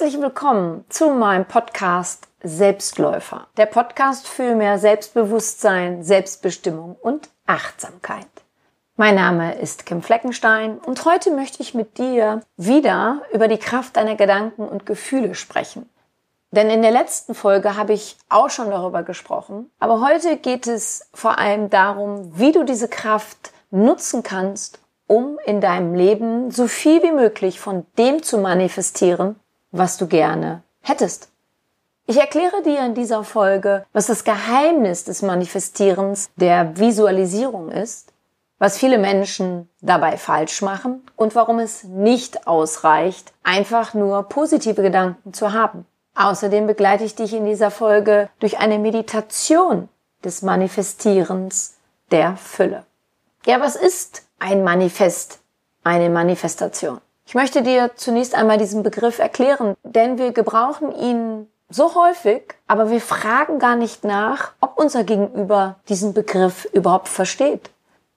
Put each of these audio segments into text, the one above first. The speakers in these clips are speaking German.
Herzlich willkommen zu meinem Podcast Selbstläufer. Der Podcast für mehr Selbstbewusstsein, Selbstbestimmung und Achtsamkeit. Mein Name ist Kim Fleckenstein und heute möchte ich mit dir wieder über die Kraft deiner Gedanken und Gefühle sprechen. Denn in der letzten Folge habe ich auch schon darüber gesprochen, aber heute geht es vor allem darum, wie du diese Kraft nutzen kannst, um in deinem Leben so viel wie möglich von dem zu manifestieren, was du gerne hättest. Ich erkläre dir in dieser Folge, was das Geheimnis des Manifestierens der Visualisierung ist, was viele Menschen dabei falsch machen und warum es nicht ausreicht, einfach nur positive Gedanken zu haben. Außerdem begleite ich dich in dieser Folge durch eine Meditation des Manifestierens der Fülle. Ja, was ist ein Manifest, eine Manifestation? Ich möchte dir zunächst einmal diesen Begriff erklären, denn wir gebrauchen ihn so häufig, aber wir fragen gar nicht nach, ob unser Gegenüber diesen Begriff überhaupt versteht.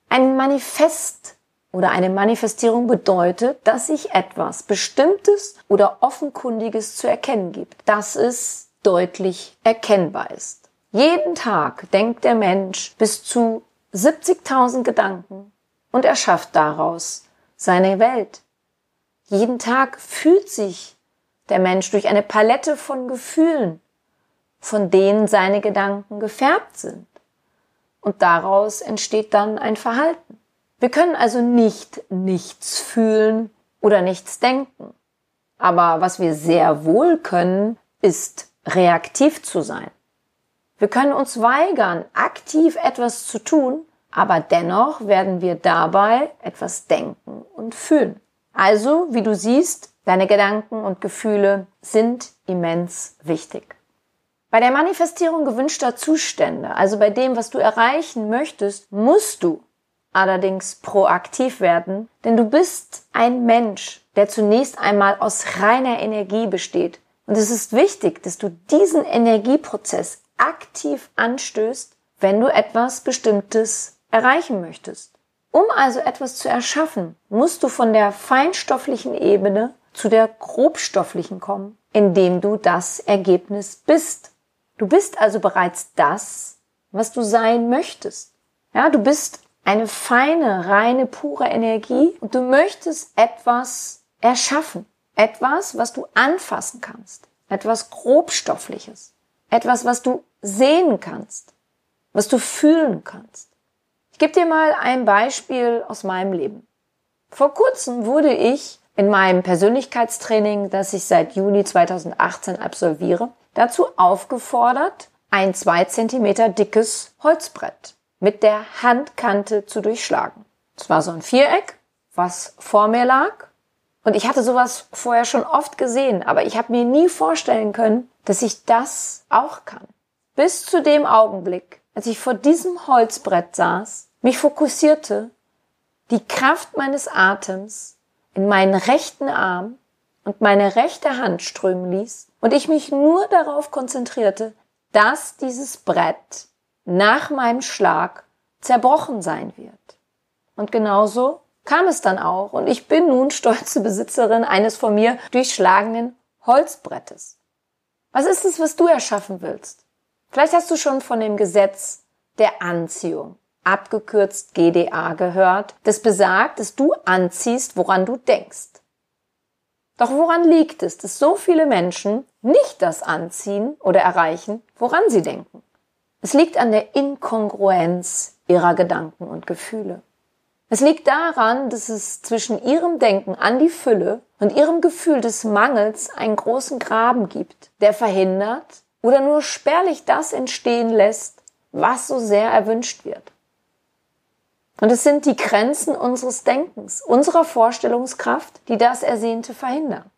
Ein Manifest oder eine Manifestierung bedeutet, dass sich etwas Bestimmtes oder Offenkundiges zu erkennen gibt, dass es deutlich erkennbar ist. Jeden Tag denkt der Mensch bis zu 70.000 Gedanken und erschafft daraus seine Welt. Jeden Tag fühlt sich der Mensch durch eine Palette von Gefühlen, von denen seine Gedanken gefärbt sind. Und daraus entsteht dann ein Verhalten. Wir können also nicht nichts fühlen oder nichts denken. Aber was wir sehr wohl können, ist reaktiv zu sein. Wir können uns weigern, aktiv etwas zu tun, aber dennoch werden wir dabei etwas denken und fühlen. Also, wie du siehst, deine Gedanken und Gefühle sind immens wichtig. Bei der Manifestierung gewünschter Zustände, also bei dem, was du erreichen möchtest, musst du allerdings proaktiv werden, denn du bist ein Mensch, der zunächst einmal aus reiner Energie besteht. Und es ist wichtig, dass du diesen Energieprozess aktiv anstößt, wenn du etwas Bestimmtes erreichen möchtest. Um also etwas zu erschaffen, musst du von der feinstofflichen Ebene zu der grobstofflichen kommen, indem du das Ergebnis bist. Du bist also bereits das, was du sein möchtest. Ja, du bist eine feine, reine, pure Energie und du möchtest etwas erschaffen. Etwas, was du anfassen kannst. Etwas grobstoffliches. Etwas, was du sehen kannst. Was du fühlen kannst. Ich gebe dir mal ein Beispiel aus meinem Leben. Vor kurzem wurde ich in meinem Persönlichkeitstraining, das ich seit Juni 2018 absolviere, dazu aufgefordert, ein zwei Zentimeter dickes Holzbrett mit der Handkante zu durchschlagen. Es war so ein Viereck, was vor mir lag. Und ich hatte sowas vorher schon oft gesehen, aber ich habe mir nie vorstellen können, dass ich das auch kann. Bis zu dem Augenblick, als ich vor diesem Holzbrett saß, mich fokussierte, die Kraft meines Atems in meinen rechten Arm und meine rechte Hand strömen ließ und ich mich nur darauf konzentrierte, dass dieses Brett nach meinem Schlag zerbrochen sein wird. Und genauso kam es dann auch und ich bin nun stolze Besitzerin eines von mir durchschlagenen Holzbrettes. Was ist es, was du erschaffen willst? Vielleicht hast du schon von dem Gesetz der Anziehung, abgekürzt GDA, gehört, das besagt, dass du anziehst, woran du denkst. Doch woran liegt es, dass so viele Menschen nicht das anziehen oder erreichen, woran sie denken? Es liegt an der Inkongruenz ihrer Gedanken und Gefühle. Es liegt daran, dass es zwischen ihrem Denken an die Fülle und ihrem Gefühl des Mangels einen großen Graben gibt, der verhindert, oder nur spärlich das entstehen lässt, was so sehr erwünscht wird. Und es sind die Grenzen unseres Denkens, unserer Vorstellungskraft, die das Ersehnte verhindern.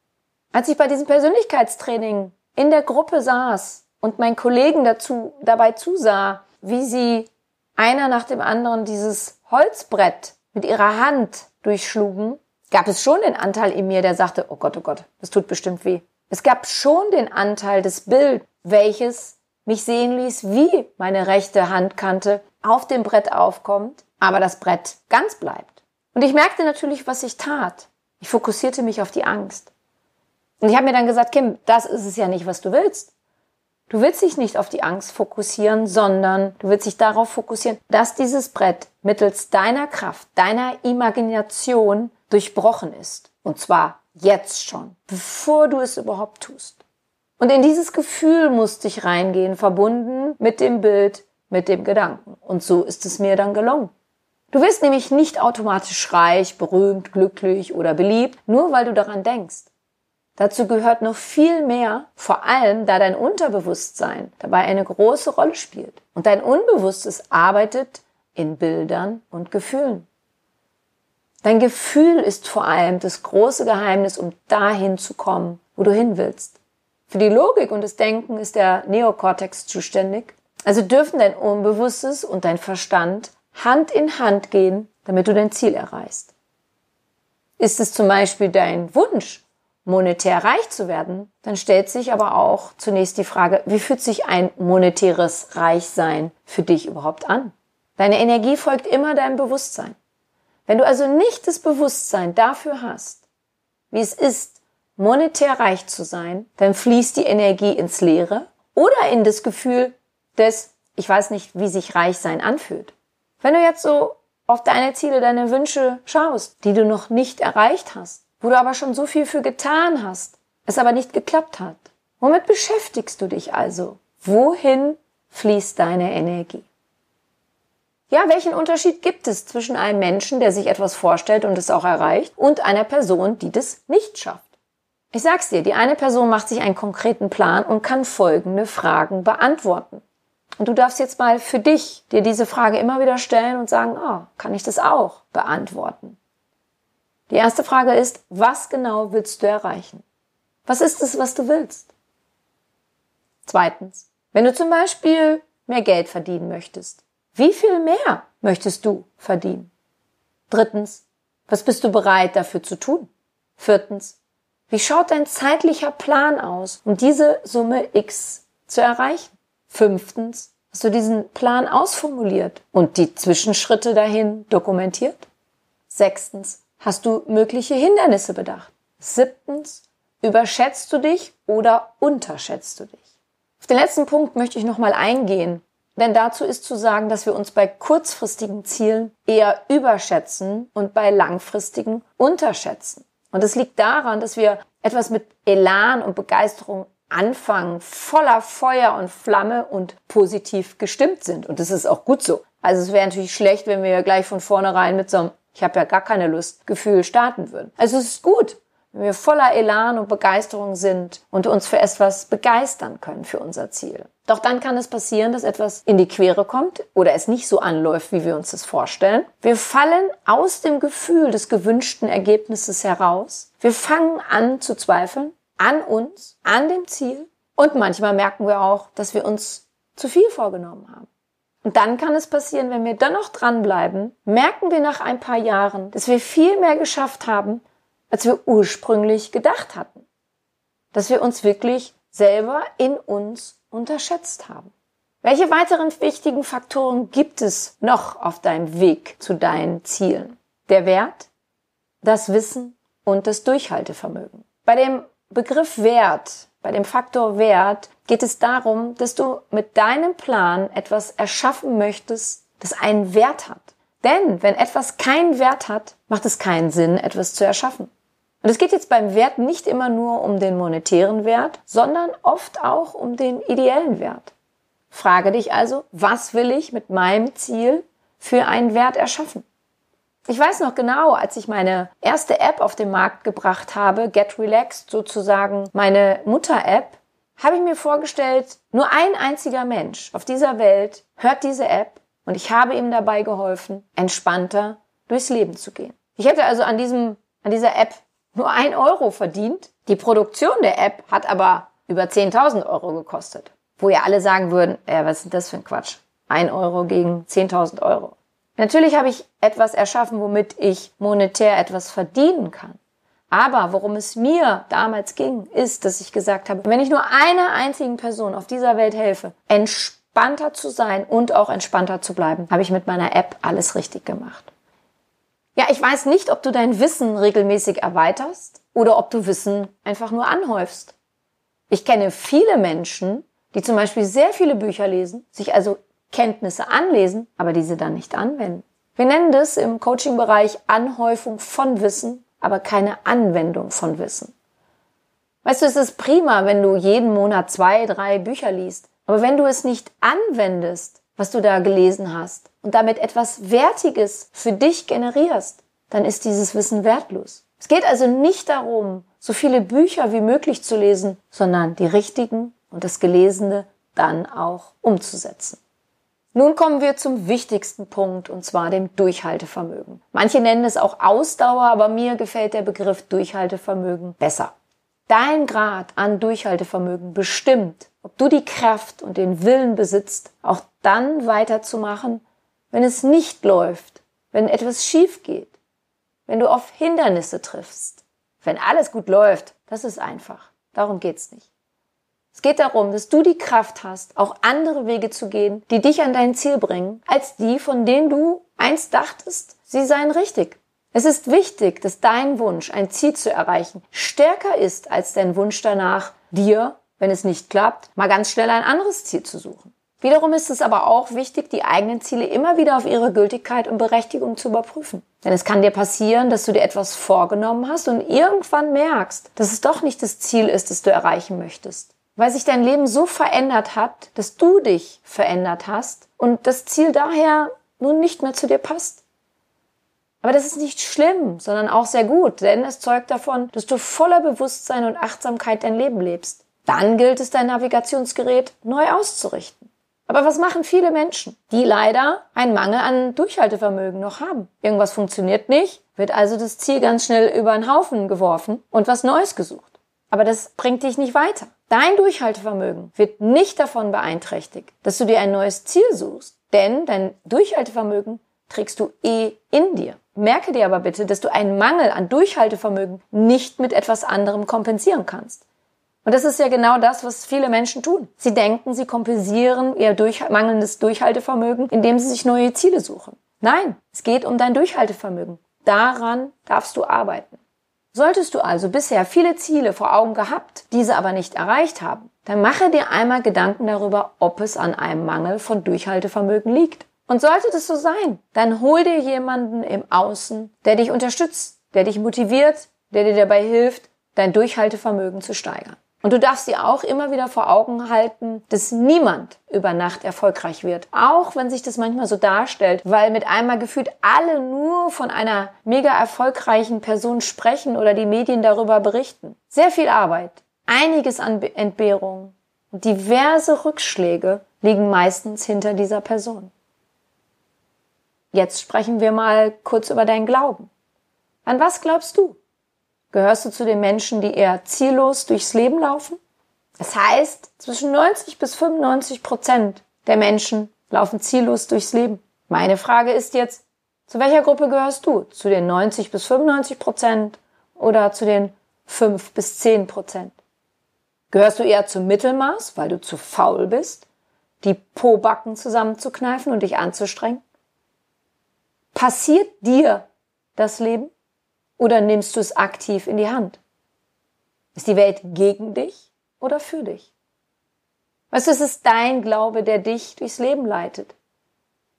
Als ich bei diesem Persönlichkeitstraining in der Gruppe saß und meinen Kollegen dazu, dabei zusah, wie sie einer nach dem anderen dieses Holzbrett mit ihrer Hand durchschlugen, gab es schon den Anteil in mir, der sagte, oh Gott, oh Gott, das tut bestimmt weh. Es gab schon den Anteil des Bild, welches mich sehen ließ, wie meine rechte Handkante auf dem Brett aufkommt, aber das Brett ganz bleibt. Und ich merkte natürlich, was ich tat. Ich fokussierte mich auf die Angst. Und ich habe mir dann gesagt, Kim, das ist es ja nicht, was du willst. Du willst dich nicht auf die Angst fokussieren, sondern du willst dich darauf fokussieren, dass dieses Brett mittels deiner Kraft, deiner Imagination durchbrochen ist. Und zwar jetzt schon, bevor du es überhaupt tust. Und in dieses Gefühl musste ich reingehen, verbunden mit dem Bild, mit dem Gedanken. Und so ist es mir dann gelungen. Du wirst nämlich nicht automatisch reich, berühmt, glücklich oder beliebt, nur weil du daran denkst. Dazu gehört noch viel mehr, vor allem da dein Unterbewusstsein dabei eine große Rolle spielt. Und dein Unbewusstes arbeitet in Bildern und Gefühlen. Dein Gefühl ist vor allem das große Geheimnis, um dahin zu kommen, wo du hin willst. Für die Logik und das Denken ist der Neokortex zuständig. Also dürfen dein Unbewusstes und dein Verstand Hand in Hand gehen, damit du dein Ziel erreichst. Ist es zum Beispiel dein Wunsch, monetär reich zu werden, dann stellt sich aber auch zunächst die Frage, wie fühlt sich ein monetäres Reichsein für dich überhaupt an? Deine Energie folgt immer deinem Bewusstsein. Wenn du also nicht das Bewusstsein dafür hast, wie es ist, monetär reich zu sein, dann fließt die Energie ins Leere oder in das Gefühl des, ich weiß nicht, wie sich Reichsein anfühlt. Wenn du jetzt so auf deine Ziele, deine Wünsche schaust, die du noch nicht erreicht hast, wo du aber schon so viel für getan hast, es aber nicht geklappt hat. Womit beschäftigst du dich also? Wohin fließt deine Energie? Ja, welchen Unterschied gibt es zwischen einem Menschen, der sich etwas vorstellt und es auch erreicht, und einer Person, die das nicht schafft? Ich sag's dir, die eine Person macht sich einen konkreten Plan und kann folgende Fragen beantworten. Und du darfst jetzt mal für dich dir diese Frage immer wieder stellen und sagen, oh, kann ich das auch beantworten? Die erste Frage ist, was genau willst du erreichen? Was ist es, was du willst? Zweitens, wenn du zum Beispiel mehr Geld verdienen möchtest, wie viel mehr möchtest du verdienen? Drittens, was bist du bereit dafür zu tun? Viertens, wie schaut dein zeitlicher Plan aus, um diese Summe X zu erreichen? Fünftens, hast du diesen Plan ausformuliert und die Zwischenschritte dahin dokumentiert? Sechstens, Hast du mögliche Hindernisse bedacht? Siebtens, überschätzt du dich oder unterschätzt du dich? Auf den letzten Punkt möchte ich nochmal eingehen, denn dazu ist zu sagen, dass wir uns bei kurzfristigen Zielen eher überschätzen und bei langfristigen unterschätzen. Und es liegt daran, dass wir etwas mit Elan und Begeisterung anfangen, voller Feuer und Flamme und positiv gestimmt sind. Und das ist auch gut so. Also es wäre natürlich schlecht, wenn wir gleich von vornherein mit so einem ich habe ja gar keine Lust, Gefühl starten würden. Also es ist gut, wenn wir voller Elan und Begeisterung sind und uns für etwas begeistern können für unser Ziel. Doch dann kann es passieren, dass etwas in die Quere kommt oder es nicht so anläuft, wie wir uns das vorstellen. Wir fallen aus dem Gefühl des gewünschten Ergebnisses heraus. Wir fangen an zu zweifeln an uns, an dem Ziel und manchmal merken wir auch, dass wir uns zu viel vorgenommen haben. Und dann kann es passieren, wenn wir dann noch dranbleiben, merken wir nach ein paar Jahren, dass wir viel mehr geschafft haben, als wir ursprünglich gedacht hatten. Dass wir uns wirklich selber in uns unterschätzt haben. Welche weiteren wichtigen Faktoren gibt es noch auf deinem Weg zu deinen Zielen? Der Wert, das Wissen und das Durchhaltevermögen. Bei dem Begriff Wert, bei dem Faktor Wert geht es darum, dass du mit deinem Plan etwas erschaffen möchtest, das einen Wert hat. Denn wenn etwas keinen Wert hat, macht es keinen Sinn, etwas zu erschaffen. Und es geht jetzt beim Wert nicht immer nur um den monetären Wert, sondern oft auch um den ideellen Wert. Frage dich also, was will ich mit meinem Ziel für einen Wert erschaffen? Ich weiß noch genau, als ich meine erste App auf den Markt gebracht habe, Get Relaxed, sozusagen meine Mutter-App, habe ich mir vorgestellt, nur ein einziger Mensch auf dieser Welt hört diese App und ich habe ihm dabei geholfen, entspannter durchs Leben zu gehen. Ich hätte also an diesem, an dieser App nur ein Euro verdient. Die Produktion der App hat aber über 10.000 Euro gekostet. Wo ja alle sagen würden, äh, was ist denn das für ein Quatsch? Ein Euro gegen 10.000 Euro. Natürlich habe ich etwas erschaffen, womit ich monetär etwas verdienen kann. Aber worum es mir damals ging, ist, dass ich gesagt habe, wenn ich nur einer einzigen Person auf dieser Welt helfe, entspannter zu sein und auch entspannter zu bleiben, habe ich mit meiner App alles richtig gemacht. Ja, ich weiß nicht, ob du dein Wissen regelmäßig erweiterst, oder ob du Wissen einfach nur anhäufst. Ich kenne viele Menschen, die zum Beispiel sehr viele Bücher lesen, sich also Kenntnisse anlesen, aber diese dann nicht anwenden. Wir nennen das im Coaching-Bereich Anhäufung von Wissen, aber keine Anwendung von Wissen. Weißt du, es ist prima, wenn du jeden Monat zwei, drei Bücher liest. Aber wenn du es nicht anwendest, was du da gelesen hast, und damit etwas Wertiges für dich generierst, dann ist dieses Wissen wertlos. Es geht also nicht darum, so viele Bücher wie möglich zu lesen, sondern die richtigen und das Gelesene dann auch umzusetzen. Nun kommen wir zum wichtigsten Punkt, und zwar dem Durchhaltevermögen. Manche nennen es auch Ausdauer, aber mir gefällt der Begriff Durchhaltevermögen besser. Dein Grad an Durchhaltevermögen bestimmt, ob du die Kraft und den Willen besitzt, auch dann weiterzumachen, wenn es nicht läuft, wenn etwas schief geht, wenn du auf Hindernisse triffst. Wenn alles gut läuft, das ist einfach. Darum geht's nicht. Es geht darum, dass du die Kraft hast, auch andere Wege zu gehen, die dich an dein Ziel bringen, als die, von denen du einst dachtest, sie seien richtig. Es ist wichtig, dass dein Wunsch, ein Ziel zu erreichen, stärker ist als dein Wunsch danach, dir, wenn es nicht klappt, mal ganz schnell ein anderes Ziel zu suchen. Wiederum ist es aber auch wichtig, die eigenen Ziele immer wieder auf ihre Gültigkeit und Berechtigung zu überprüfen. Denn es kann dir passieren, dass du dir etwas vorgenommen hast und irgendwann merkst, dass es doch nicht das Ziel ist, das du erreichen möchtest weil sich dein Leben so verändert hat, dass du dich verändert hast und das Ziel daher nun nicht mehr zu dir passt. Aber das ist nicht schlimm, sondern auch sehr gut, denn es zeugt davon, dass du voller Bewusstsein und Achtsamkeit dein Leben lebst. Dann gilt es, dein Navigationsgerät neu auszurichten. Aber was machen viele Menschen, die leider einen Mangel an Durchhaltevermögen noch haben? Irgendwas funktioniert nicht, wird also das Ziel ganz schnell über den Haufen geworfen und was Neues gesucht. Aber das bringt dich nicht weiter. Dein Durchhaltevermögen wird nicht davon beeinträchtigt, dass du dir ein neues Ziel suchst, denn dein Durchhaltevermögen trägst du eh in dir. Merke dir aber bitte, dass du einen Mangel an Durchhaltevermögen nicht mit etwas anderem kompensieren kannst. Und das ist ja genau das, was viele Menschen tun. Sie denken, sie kompensieren ihr durch, mangelndes Durchhaltevermögen, indem sie sich neue Ziele suchen. Nein, es geht um dein Durchhaltevermögen. Daran darfst du arbeiten. Solltest du also bisher viele Ziele vor Augen gehabt, diese aber nicht erreicht haben, dann mache dir einmal Gedanken darüber, ob es an einem Mangel von Durchhaltevermögen liegt. Und sollte das so sein, dann hol dir jemanden im Außen, der dich unterstützt, der dich motiviert, der dir dabei hilft, dein Durchhaltevermögen zu steigern. Und du darfst dir auch immer wieder vor Augen halten, dass niemand über Nacht erfolgreich wird. Auch wenn sich das manchmal so darstellt, weil mit einmal gefühlt alle nur von einer mega erfolgreichen Person sprechen oder die Medien darüber berichten. Sehr viel Arbeit, einiges an Entbehrungen diverse Rückschläge liegen meistens hinter dieser Person. Jetzt sprechen wir mal kurz über deinen Glauben. An was glaubst du? Gehörst du zu den Menschen, die eher ziellos durchs Leben laufen? Das heißt, zwischen 90 bis 95 Prozent der Menschen laufen ziellos durchs Leben. Meine Frage ist jetzt, zu welcher Gruppe gehörst du? Zu den 90 bis 95 Prozent oder zu den 5 bis 10 Prozent? Gehörst du eher zum Mittelmaß, weil du zu faul bist, die Pobacken zusammenzukneifen und dich anzustrengen? Passiert dir das Leben? Oder nimmst du es aktiv in die Hand? Ist die Welt gegen dich oder für dich? Weißt du, es ist dein Glaube, der dich durchs Leben leitet.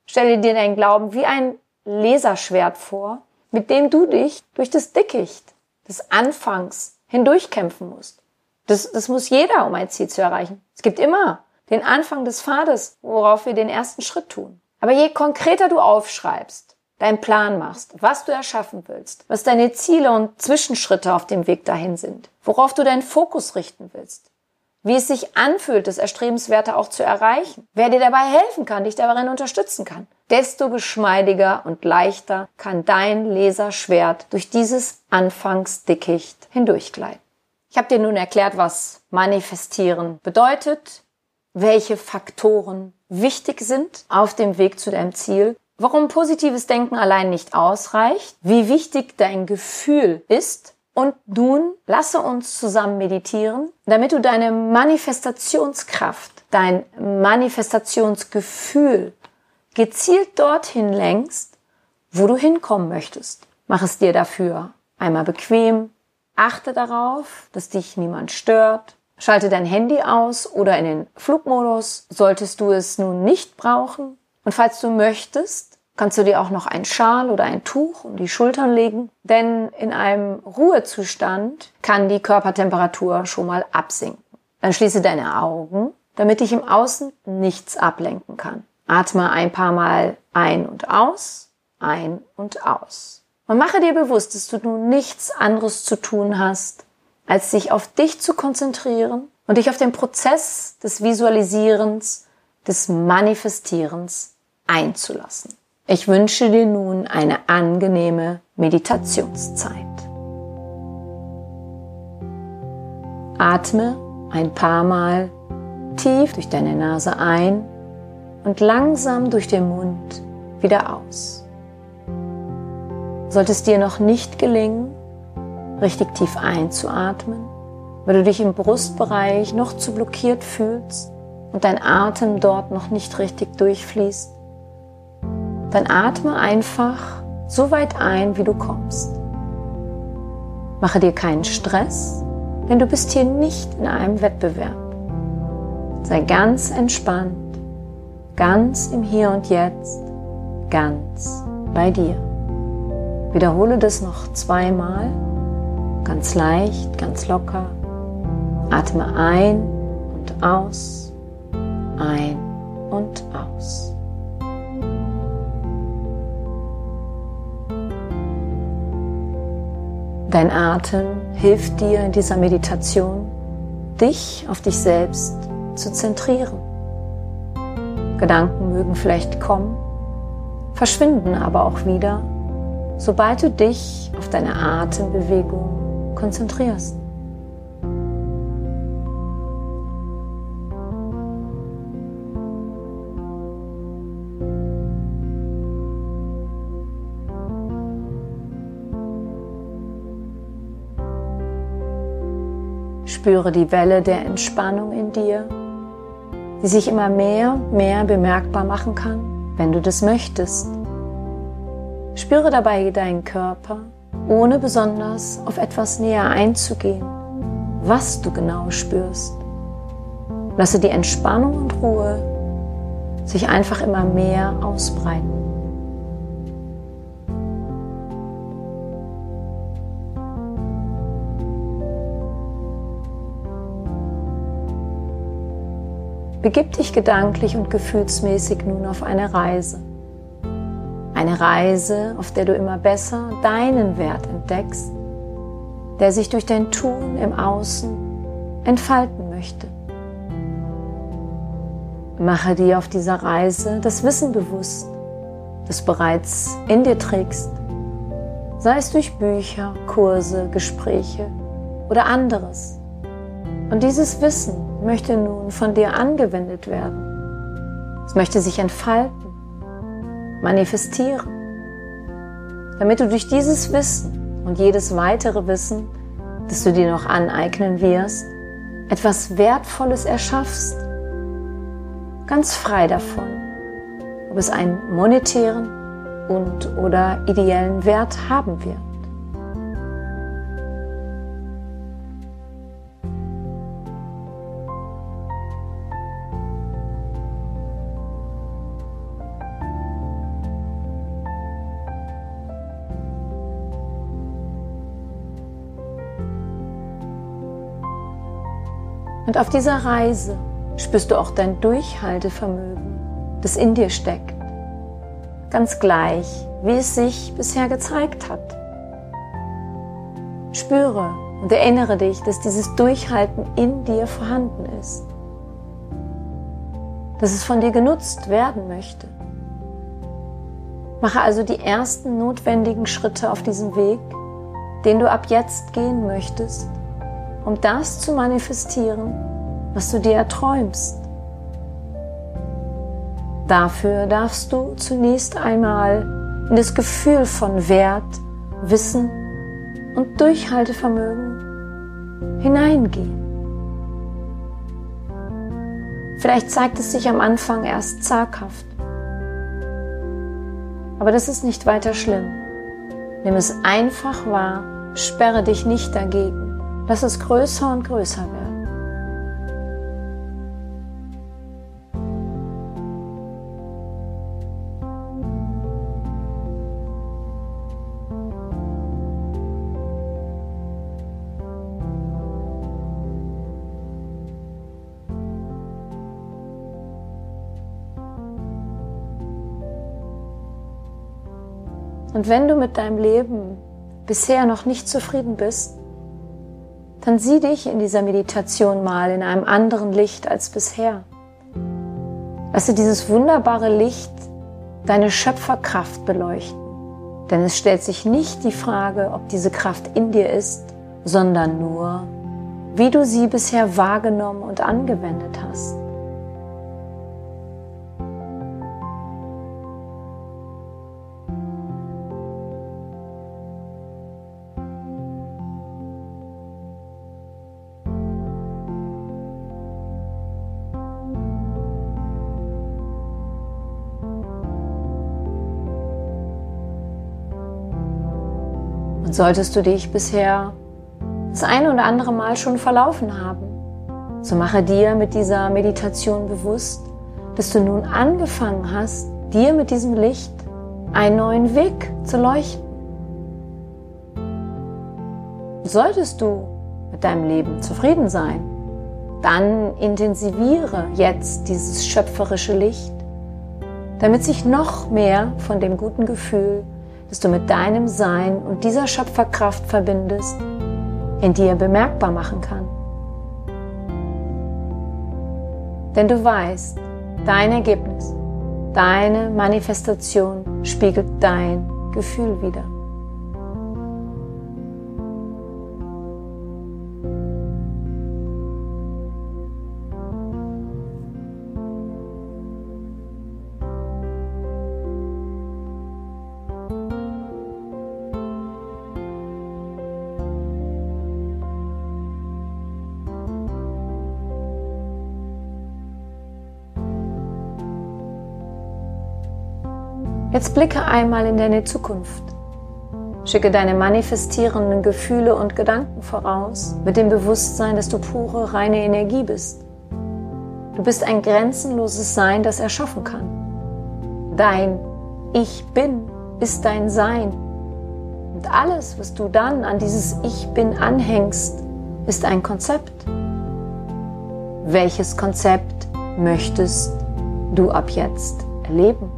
Stelle dir dein Glauben wie ein Laserschwert vor, mit dem du dich durch das Dickicht des Anfangs hindurchkämpfen musst. Das, das muss jeder, um ein Ziel zu erreichen. Es gibt immer den Anfang des Pfades, worauf wir den ersten Schritt tun. Aber je konkreter du aufschreibst, deinen Plan machst, was du erschaffen willst, was deine Ziele und Zwischenschritte auf dem Weg dahin sind, worauf du deinen Fokus richten willst, wie es sich anfühlt, das Erstrebenswerte auch zu erreichen, wer dir dabei helfen kann, dich darin unterstützen kann, desto geschmeidiger und leichter kann dein Laserschwert durch dieses Anfangsdickicht hindurchgleiten. Ich habe dir nun erklärt, was manifestieren bedeutet, welche Faktoren wichtig sind auf dem Weg zu deinem Ziel warum positives Denken allein nicht ausreicht, wie wichtig dein Gefühl ist und nun lasse uns zusammen meditieren, damit du deine Manifestationskraft, dein Manifestationsgefühl gezielt dorthin lenkst, wo du hinkommen möchtest. Mach es dir dafür einmal bequem, Achte darauf, dass dich niemand stört. Schalte dein Handy aus oder in den Flugmodus, solltest du es nun nicht brauchen. Und falls du möchtest, kannst du dir auch noch ein Schal oder ein Tuch um die Schultern legen, denn in einem Ruhezustand kann die Körpertemperatur schon mal absinken. Dann schließe deine Augen, damit dich im Außen nichts ablenken kann. Atme ein paar Mal ein und aus, ein und aus. Und mache dir bewusst, dass du nun nichts anderes zu tun hast, als sich auf dich zu konzentrieren und dich auf den Prozess des Visualisierens, des Manifestierens einzulassen. Ich wünsche dir nun eine angenehme Meditationszeit. Atme ein paar Mal tief durch deine Nase ein und langsam durch den Mund wieder aus. Sollte es dir noch nicht gelingen, richtig tief einzuatmen, weil du dich im Brustbereich noch zu blockiert fühlst und dein Atem dort noch nicht richtig durchfließt, dann atme einfach so weit ein, wie du kommst. Mache dir keinen Stress, denn du bist hier nicht in einem Wettbewerb. Sei ganz entspannt, ganz im Hier und Jetzt, ganz bei dir. Wiederhole das noch zweimal, ganz leicht, ganz locker. Atme ein und aus, ein und aus. Dein Atem hilft dir in dieser Meditation, dich auf dich selbst zu zentrieren. Gedanken mögen vielleicht kommen, verschwinden aber auch wieder sobald du dich auf deine Atembewegung konzentrierst. Spüre die Welle der Entspannung in dir, die sich immer mehr, mehr bemerkbar machen kann, wenn du das möchtest. Spüre dabei deinen Körper, ohne besonders auf etwas näher einzugehen, was du genau spürst. Lasse die Entspannung und Ruhe sich einfach immer mehr ausbreiten. Begib dich gedanklich und gefühlsmäßig nun auf eine Reise. Eine Reise, auf der du immer besser deinen Wert entdeckst, der sich durch dein Tun im Außen entfalten möchte. Mache dir auf dieser Reise das Wissen bewusst, das bereits in dir trägst, sei es durch Bücher, Kurse, Gespräche oder anderes. Und dieses Wissen möchte nun von dir angewendet werden. Es möchte sich entfalten manifestieren, damit du durch dieses Wissen und jedes weitere Wissen, das du dir noch aneignen wirst, etwas Wertvolles erschaffst, ganz frei davon, ob es einen monetären und oder ideellen Wert haben wird. Und auf dieser Reise spürst du auch dein Durchhaltevermögen, das in dir steckt. Ganz gleich, wie es sich bisher gezeigt hat. Spüre und erinnere dich, dass dieses Durchhalten in dir vorhanden ist. Dass es von dir genutzt werden möchte. Mache also die ersten notwendigen Schritte auf diesem Weg, den du ab jetzt gehen möchtest um das zu manifestieren, was du dir erträumst. Dafür darfst du zunächst einmal in das Gefühl von Wert, Wissen und Durchhaltevermögen hineingehen. Vielleicht zeigt es sich am Anfang erst zaghaft. Aber das ist nicht weiter schlimm. Nimm es einfach wahr sperre dich nicht dagegen. Lass es größer und größer werden. Und wenn du mit deinem Leben bisher noch nicht zufrieden bist, dann sieh dich in dieser Meditation mal in einem anderen Licht als bisher. Lasse dieses wunderbare Licht deine Schöpferkraft beleuchten. Denn es stellt sich nicht die Frage, ob diese Kraft in dir ist, sondern nur, wie du sie bisher wahrgenommen und angewendet hast. Solltest du dich bisher das eine oder andere Mal schon verlaufen haben. So mache dir mit dieser Meditation bewusst, dass du nun angefangen hast, dir mit diesem Licht einen neuen Weg zu leuchten. Solltest du mit deinem Leben zufrieden sein, dann intensiviere jetzt dieses schöpferische Licht, damit sich noch mehr von dem guten Gefühl das du mit deinem Sein und dieser Schöpferkraft verbindest, in dir bemerkbar machen kann. Denn du weißt, dein Ergebnis, deine Manifestation spiegelt dein Gefühl wider. Jetzt blicke einmal in deine Zukunft. Schicke deine manifestierenden Gefühle und Gedanken voraus mit dem Bewusstsein, dass du pure, reine Energie bist. Du bist ein grenzenloses Sein, das erschaffen kann. Dein Ich bin ist dein Sein. Und alles, was du dann an dieses Ich bin anhängst, ist ein Konzept. Welches Konzept möchtest du ab jetzt erleben?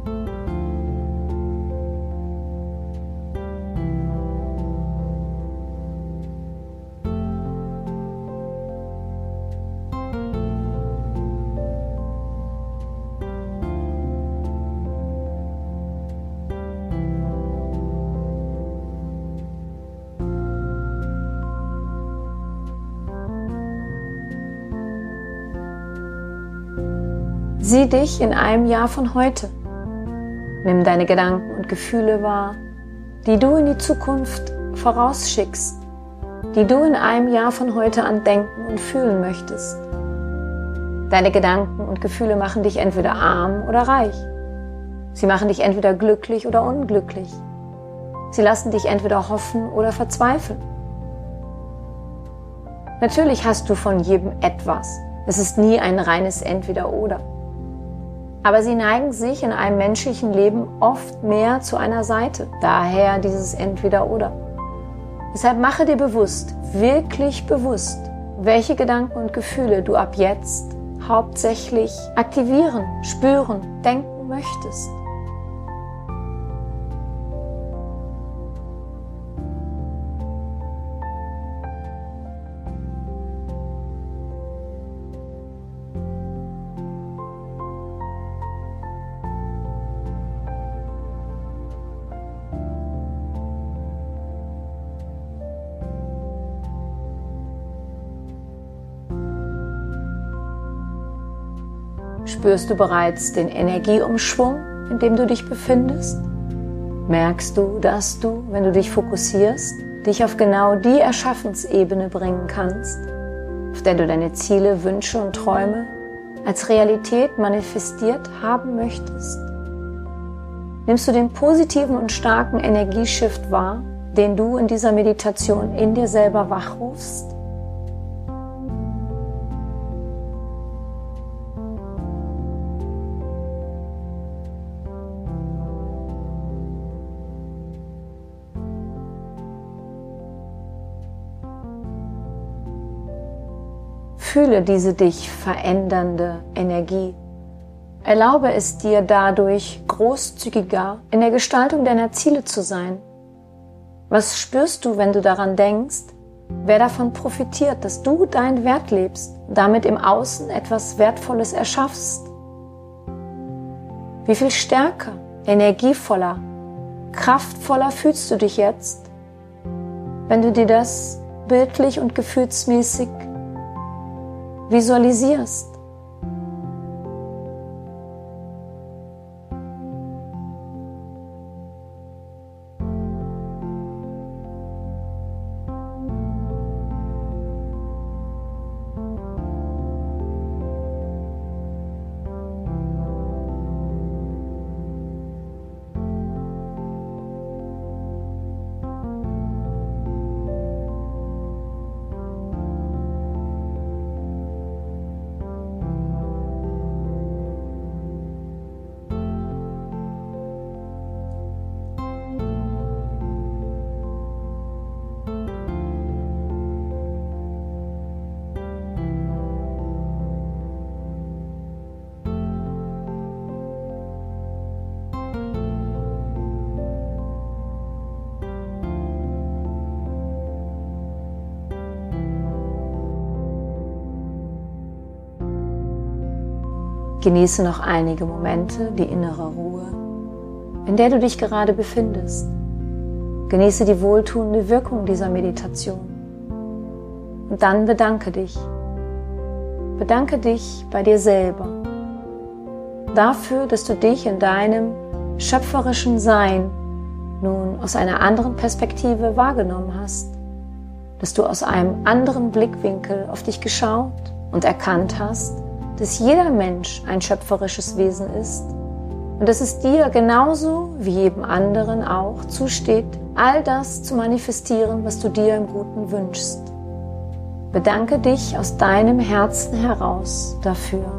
Sieh dich in einem Jahr von heute. Nimm deine Gedanken und Gefühle wahr, die du in die Zukunft vorausschickst, die du in einem Jahr von heute an denken und fühlen möchtest. Deine Gedanken und Gefühle machen dich entweder arm oder reich. Sie machen dich entweder glücklich oder unglücklich. Sie lassen dich entweder hoffen oder verzweifeln. Natürlich hast du von jedem etwas. Es ist nie ein reines Entweder-Oder. Aber sie neigen sich in einem menschlichen Leben oft mehr zu einer Seite. Daher dieses Entweder-Oder. Deshalb mache dir bewusst, wirklich bewusst, welche Gedanken und Gefühle du ab jetzt hauptsächlich aktivieren, spüren, denken möchtest. Spürst du bereits den Energieumschwung, in dem du dich befindest? Merkst du, dass du, wenn du dich fokussierst, dich auf genau die Erschaffensebene bringen kannst, auf der du deine Ziele, Wünsche und Träume als Realität manifestiert haben möchtest? Nimmst du den positiven und starken Energieshift wahr, den du in dieser Meditation in dir selber wachrufst? Fühle diese dich verändernde Energie. Erlaube es dir dadurch großzügiger in der Gestaltung deiner Ziele zu sein. Was spürst du, wenn du daran denkst? Wer davon profitiert, dass du deinen Wert lebst, damit im Außen etwas Wertvolles erschaffst? Wie viel stärker, energievoller, kraftvoller fühlst du dich jetzt, wenn du dir das bildlich und gefühlsmäßig visualisierst. Genieße noch einige Momente die innere Ruhe, in der du dich gerade befindest. Genieße die wohltuende Wirkung dieser Meditation. Und dann bedanke dich. Bedanke dich bei dir selber dafür, dass du dich in deinem schöpferischen Sein nun aus einer anderen Perspektive wahrgenommen hast, dass du aus einem anderen Blickwinkel auf dich geschaut und erkannt hast, dass jeder Mensch ein schöpferisches Wesen ist und dass es dir genauso wie jedem anderen auch zusteht, all das zu manifestieren, was du dir im Guten wünschst. Bedanke dich aus deinem Herzen heraus dafür.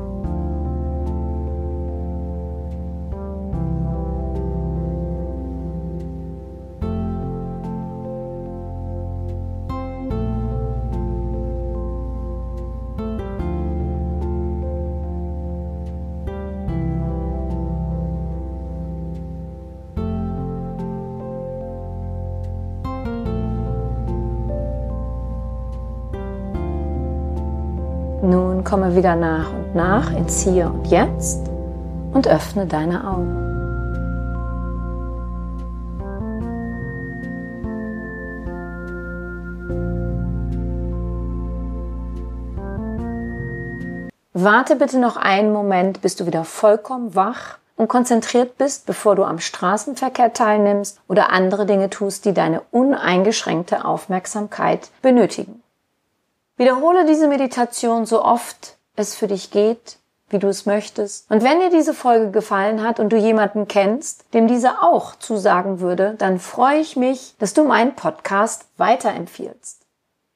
Komme wieder nach und nach ins Hier und Jetzt und öffne deine Augen. Warte bitte noch einen Moment, bis du wieder vollkommen wach und konzentriert bist, bevor du am Straßenverkehr teilnimmst oder andere Dinge tust, die deine uneingeschränkte Aufmerksamkeit benötigen. Wiederhole diese Meditation so oft es für dich geht, wie du es möchtest. Und wenn dir diese Folge gefallen hat und du jemanden kennst, dem diese auch zusagen würde, dann freue ich mich, dass du meinen Podcast weiterempfiehlst.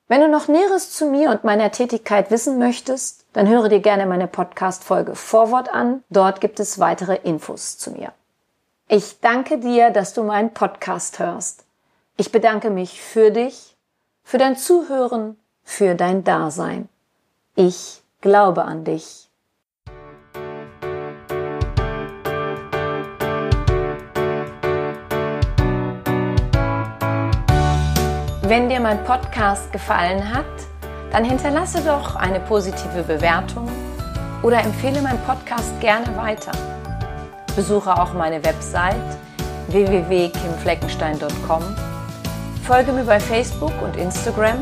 Wenn du noch Näheres zu mir und meiner Tätigkeit wissen möchtest, dann höre dir gerne meine Podcast-Folge Vorwort an. Dort gibt es weitere Infos zu mir. Ich danke dir, dass du meinen Podcast hörst. Ich bedanke mich für dich, für dein Zuhören für dein Dasein. Ich glaube an dich. Wenn dir mein Podcast gefallen hat, dann hinterlasse doch eine positive Bewertung oder empfehle meinen Podcast gerne weiter. Besuche auch meine Website www.kimfleckenstein.com. Folge mir bei Facebook und Instagram